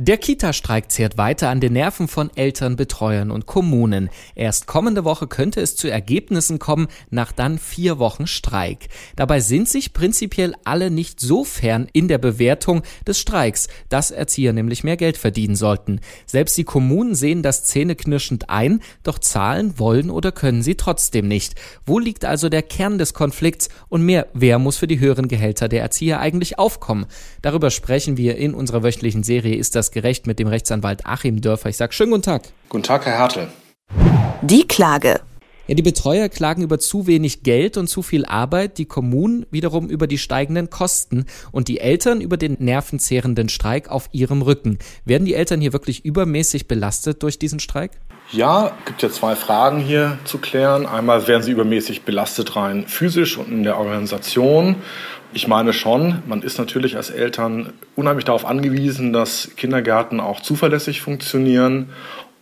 Der Kita-Streik zehrt weiter an den Nerven von Eltern, Betreuern und Kommunen. Erst kommende Woche könnte es zu Ergebnissen kommen, nach dann vier Wochen Streik. Dabei sind sich prinzipiell alle nicht so fern in der Bewertung des Streiks, dass Erzieher nämlich mehr Geld verdienen sollten. Selbst die Kommunen sehen das zähneknirschend ein, doch zahlen wollen oder können sie trotzdem nicht. Wo liegt also der Kern des Konflikts und mehr, wer muss für die höheren Gehälter der Erzieher eigentlich aufkommen? Darüber sprechen wir in unserer wöchentlichen Serie Ist das das gerecht mit dem Rechtsanwalt Achim Dörfer. Ich sage schönen guten Tag. Guten Tag, Herr Hertel. Die Klage. Ja, die Betreuer klagen über zu wenig Geld und zu viel Arbeit, die Kommunen wiederum über die steigenden Kosten und die Eltern über den nervenzehrenden Streik auf ihrem Rücken. Werden die Eltern hier wirklich übermäßig belastet durch diesen Streik? Ja, gibt ja zwei Fragen hier zu klären. Einmal werden sie übermäßig belastet rein physisch und in der Organisation. Ich meine schon, man ist natürlich als Eltern unheimlich darauf angewiesen, dass Kindergärten auch zuverlässig funktionieren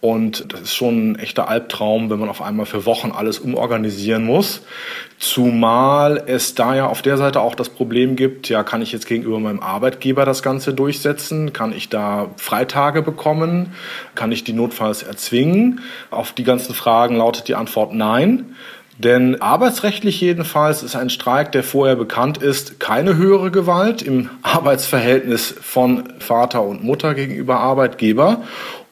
und das ist schon ein echter Albtraum, wenn man auf einmal für Wochen alles umorganisieren muss. Zumal es da ja auf der Seite auch das Problem gibt, ja, kann ich jetzt gegenüber meinem Arbeitgeber das Ganze durchsetzen? Kann ich da Freitage bekommen? Kann ich die notfalls erzwingen? Auf die ganzen Fragen lautet die Antwort nein. Denn arbeitsrechtlich jedenfalls ist ein Streik, der vorher bekannt ist, keine höhere Gewalt im Arbeitsverhältnis von Vater und Mutter gegenüber Arbeitgeber.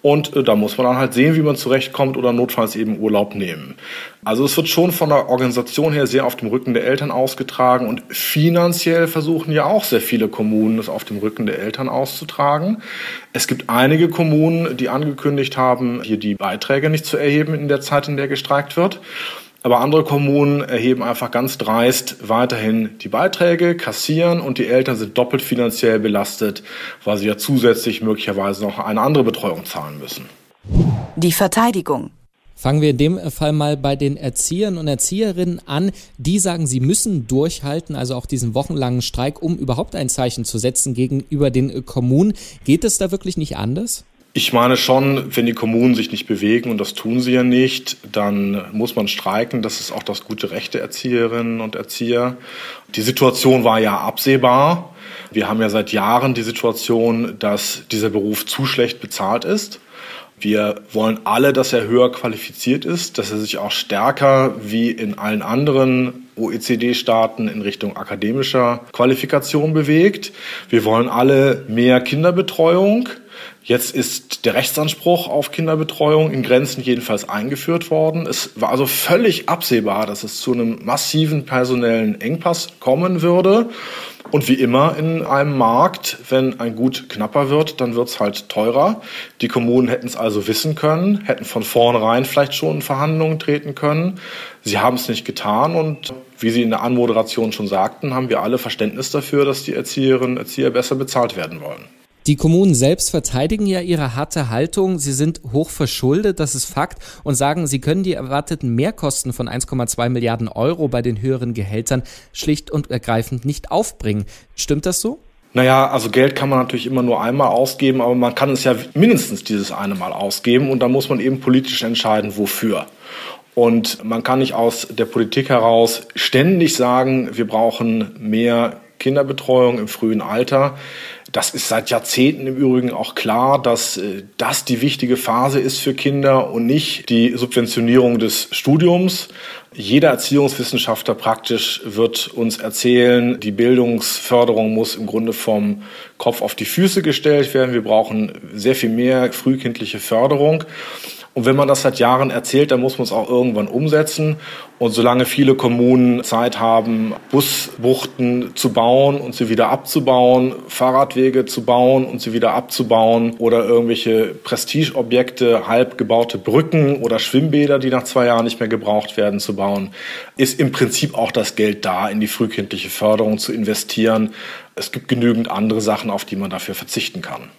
Und äh, da muss man dann halt sehen, wie man zurechtkommt oder notfalls eben Urlaub nehmen. Also es wird schon von der Organisation her sehr auf dem Rücken der Eltern ausgetragen und finanziell versuchen ja auch sehr viele Kommunen, es auf dem Rücken der Eltern auszutragen. Es gibt einige Kommunen, die angekündigt haben, hier die Beiträge nicht zu erheben in der Zeit, in der gestreikt wird. Aber andere Kommunen erheben einfach ganz dreist weiterhin die Beiträge, kassieren und die Eltern sind doppelt finanziell belastet, weil sie ja zusätzlich möglicherweise noch eine andere Betreuung zahlen müssen. Die Verteidigung. Fangen wir in dem Fall mal bei den Erziehern und Erzieherinnen an. Die sagen, sie müssen durchhalten, also auch diesen wochenlangen Streik, um überhaupt ein Zeichen zu setzen gegenüber den Kommunen. Geht es da wirklich nicht anders? Ich meine schon, wenn die Kommunen sich nicht bewegen, und das tun sie ja nicht, dann muss man streiken. Das ist auch das gute Recht der Erzieherinnen und Erzieher. Die Situation war ja absehbar. Wir haben ja seit Jahren die Situation, dass dieser Beruf zu schlecht bezahlt ist. Wir wollen alle, dass er höher qualifiziert ist, dass er sich auch stärker wie in allen anderen OECD-Staaten in Richtung akademischer Qualifikation bewegt. Wir wollen alle mehr Kinderbetreuung. Jetzt ist der Rechtsanspruch auf Kinderbetreuung in Grenzen jedenfalls eingeführt worden. Es war also völlig absehbar, dass es zu einem massiven personellen Engpass kommen würde. Und wie immer in einem Markt, wenn ein Gut knapper wird, dann wird es halt teurer. Die Kommunen hätten es also wissen können, hätten von vornherein vielleicht schon in Verhandlungen treten können. Sie haben es nicht getan und wie Sie in der Anmoderation schon sagten, haben wir alle Verständnis dafür, dass die Erzieherinnen und Erzieher besser bezahlt werden wollen. Die Kommunen selbst verteidigen ja ihre harte Haltung. Sie sind hoch verschuldet, das ist Fakt, und sagen, sie können die erwarteten Mehrkosten von 1,2 Milliarden Euro bei den höheren Gehältern schlicht und ergreifend nicht aufbringen. Stimmt das so? Naja, also Geld kann man natürlich immer nur einmal ausgeben, aber man kann es ja mindestens dieses eine Mal ausgeben und da muss man eben politisch entscheiden, wofür. Und man kann nicht aus der Politik heraus ständig sagen, wir brauchen mehr Kinderbetreuung im frühen Alter. Das ist seit Jahrzehnten im Übrigen auch klar, dass äh, das die wichtige Phase ist für Kinder und nicht die Subventionierung des Studiums. Jeder Erziehungswissenschaftler praktisch wird uns erzählen, die Bildungsförderung muss im Grunde vom Kopf auf die Füße gestellt werden. Wir brauchen sehr viel mehr frühkindliche Förderung. Und wenn man das seit Jahren erzählt, dann muss man es auch irgendwann umsetzen. Und solange viele Kommunen Zeit haben, Busbuchten zu bauen und sie wieder abzubauen, Fahrradwege zu bauen und sie wieder abzubauen oder irgendwelche Prestigeobjekte, halb gebaute Brücken oder Schwimmbäder, die nach zwei Jahren nicht mehr gebraucht werden, zu bauen, ist im Prinzip auch das Geld da, in die frühkindliche Förderung zu investieren. Es gibt genügend andere Sachen, auf die man dafür verzichten kann.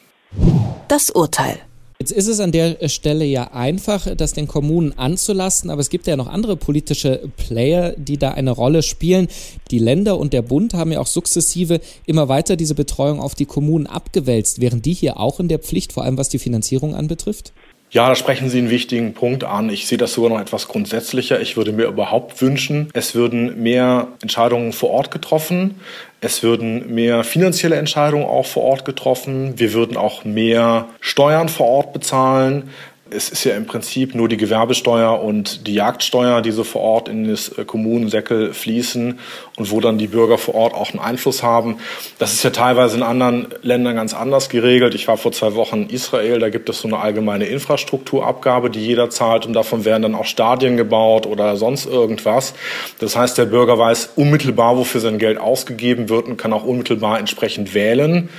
Das Urteil. Jetzt ist es an der Stelle ja einfach, das den Kommunen anzulasten, aber es gibt ja noch andere politische Player, die da eine Rolle spielen. Die Länder und der Bund haben ja auch sukzessive immer weiter diese Betreuung auf die Kommunen abgewälzt. Wären die hier auch in der Pflicht, vor allem was die Finanzierung anbetrifft? Ja, da sprechen Sie einen wichtigen Punkt an. Ich sehe das sogar noch etwas grundsätzlicher. Ich würde mir überhaupt wünschen, es würden mehr Entscheidungen vor Ort getroffen. Es würden mehr finanzielle Entscheidungen auch vor Ort getroffen. Wir würden auch mehr Steuern vor Ort bezahlen. Es ist ja im Prinzip nur die Gewerbesteuer und die Jagdsteuer, die so vor Ort in das äh, Kommunensäckel fließen und wo dann die Bürger vor Ort auch einen Einfluss haben. Das ist ja teilweise in anderen Ländern ganz anders geregelt. Ich war vor zwei Wochen in Israel, da gibt es so eine allgemeine Infrastrukturabgabe, die jeder zahlt und davon werden dann auch Stadien gebaut oder sonst irgendwas. Das heißt, der Bürger weiß unmittelbar, wofür sein Geld ausgegeben wird und kann auch unmittelbar entsprechend wählen.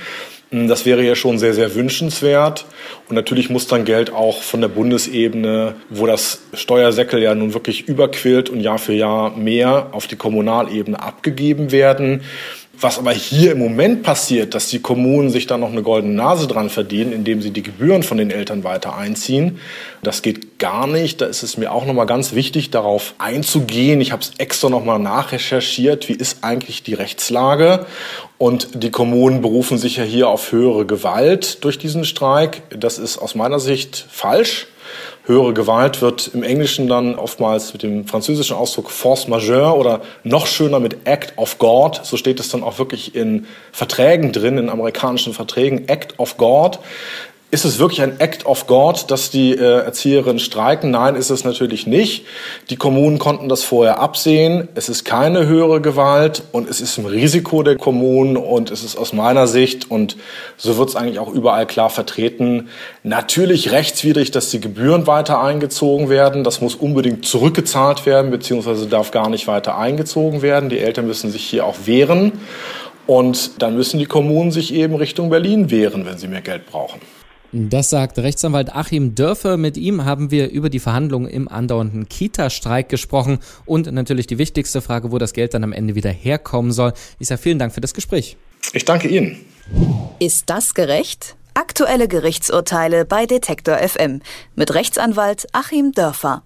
Hm, das wäre ja schon sehr, sehr wünschenswert. Und natürlich muss dann Geld auch von der Bundesebene, wo das Steuersäckel ja nun wirklich überquillt und Jahr für Jahr mehr auf die Kommunalebene abgegeben werden. Was aber hier im Moment passiert, dass die Kommunen sich da noch eine goldene Nase dran verdienen, indem sie die Gebühren von den Eltern weiter einziehen, das geht gar nicht. Da ist es mir auch noch mal ganz wichtig, darauf einzugehen. Ich habe es extra noch mal nachrecherchiert. Wie ist eigentlich die Rechtslage? Und die Kommunen berufen sich ja hier auf höhere Gewalt durch diesen Streik. Das ist aus meiner Sicht falsch. Höhere Gewalt wird im Englischen dann oftmals mit dem französischen Ausdruck Force majeure oder noch schöner mit Act of God. So steht es dann auch wirklich in Verträgen drin, in amerikanischen Verträgen. Act of God. Ist es wirklich ein Act of God, dass die äh, Erzieherinnen streiken? Nein, ist es natürlich nicht. Die Kommunen konnten das vorher absehen. Es ist keine höhere Gewalt und es ist ein Risiko der Kommunen und es ist aus meiner Sicht und so wird es eigentlich auch überall klar vertreten, natürlich rechtswidrig, dass die Gebühren weiter eingezogen werden. Das muss unbedingt zurückgezahlt werden, beziehungsweise darf gar nicht weiter eingezogen werden. Die Eltern müssen sich hier auch wehren. Und dann müssen die Kommunen sich eben Richtung Berlin wehren, wenn sie mehr Geld brauchen. Das sagt Rechtsanwalt Achim Dörfer. Mit ihm haben wir über die Verhandlungen im andauernden Kita-Streik gesprochen und natürlich die wichtigste Frage, wo das Geld dann am Ende wieder herkommen soll. Ich sage vielen Dank für das Gespräch. Ich danke Ihnen. Ist das gerecht? Aktuelle Gerichtsurteile bei Detektor FM mit Rechtsanwalt Achim Dörfer.